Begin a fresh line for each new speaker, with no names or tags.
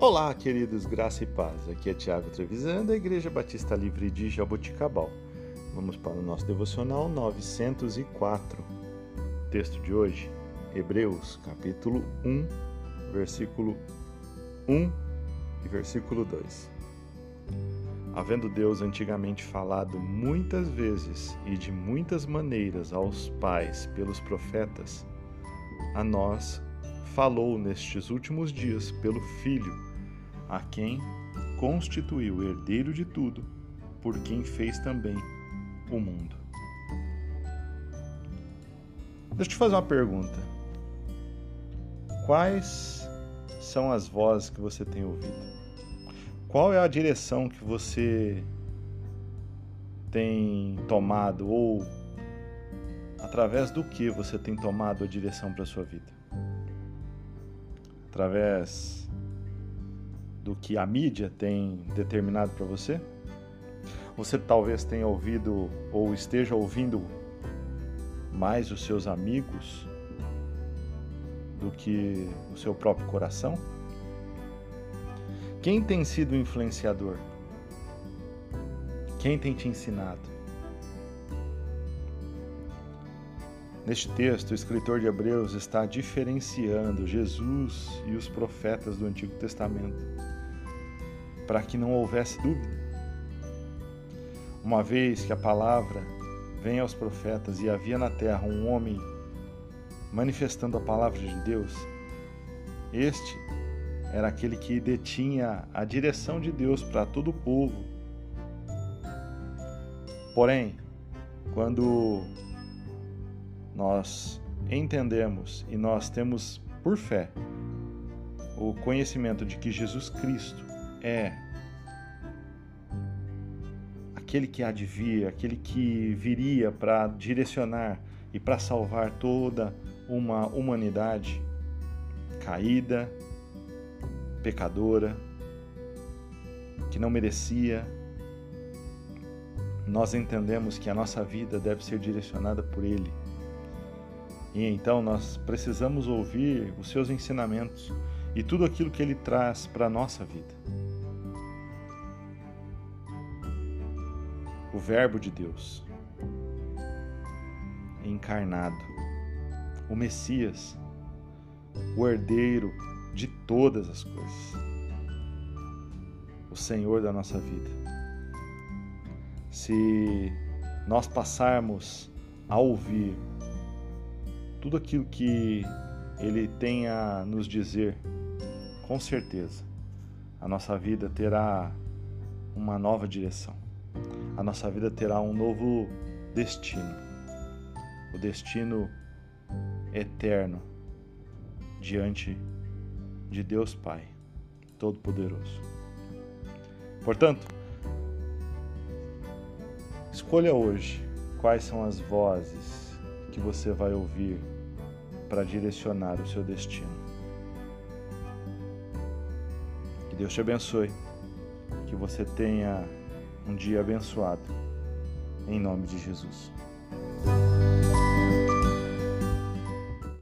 Olá, queridos, graça e paz. Aqui é Tiago Trevisan, da Igreja Batista Livre de Jaboticabal. Vamos para o nosso devocional 904. Texto de hoje, Hebreus, capítulo 1, versículo 1 e versículo 2. Havendo Deus antigamente falado muitas vezes e de muitas maneiras aos pais pelos profetas, a nós falou nestes últimos dias pelo Filho a quem constituiu herdeiro de tudo, por quem fez também o mundo. Deixa eu te fazer uma pergunta. Quais são as vozes que você tem ouvido? Qual é a direção que você tem tomado ou através do que você tem tomado a direção para a sua vida? Através do que a mídia tem determinado para você? Você talvez tenha ouvido ou esteja ouvindo mais os seus amigos do que o seu próprio coração? Quem tem sido influenciador? Quem tem te ensinado? Neste texto, o escritor de Hebreus está diferenciando Jesus e os profetas do Antigo Testamento para que não houvesse dúvida. Uma vez que a palavra vem aos profetas e havia na terra um homem manifestando a palavra de Deus, este era aquele que detinha a direção de Deus para todo o povo. Porém, quando nós entendemos e nós temos por fé o conhecimento de que Jesus Cristo é aquele que advia, aquele que viria para direcionar e para salvar toda uma humanidade caída, pecadora, que não merecia. Nós entendemos que a nossa vida deve ser direcionada por Ele. E então nós precisamos ouvir os seus ensinamentos e tudo aquilo que Ele traz para a nossa vida. o Verbo de Deus encarnado, o Messias, o herdeiro de todas as coisas, o Senhor da nossa vida. Se nós passarmos a ouvir tudo aquilo que Ele tem a nos dizer, com certeza a nossa vida terá uma nova direção a nossa vida terá um novo destino. O destino eterno diante de Deus Pai Todo-Poderoso. Portanto, escolha hoje quais são as vozes que você vai ouvir para direcionar o seu destino. Que Deus te abençoe, que você tenha um dia abençoado. Em nome de Jesus.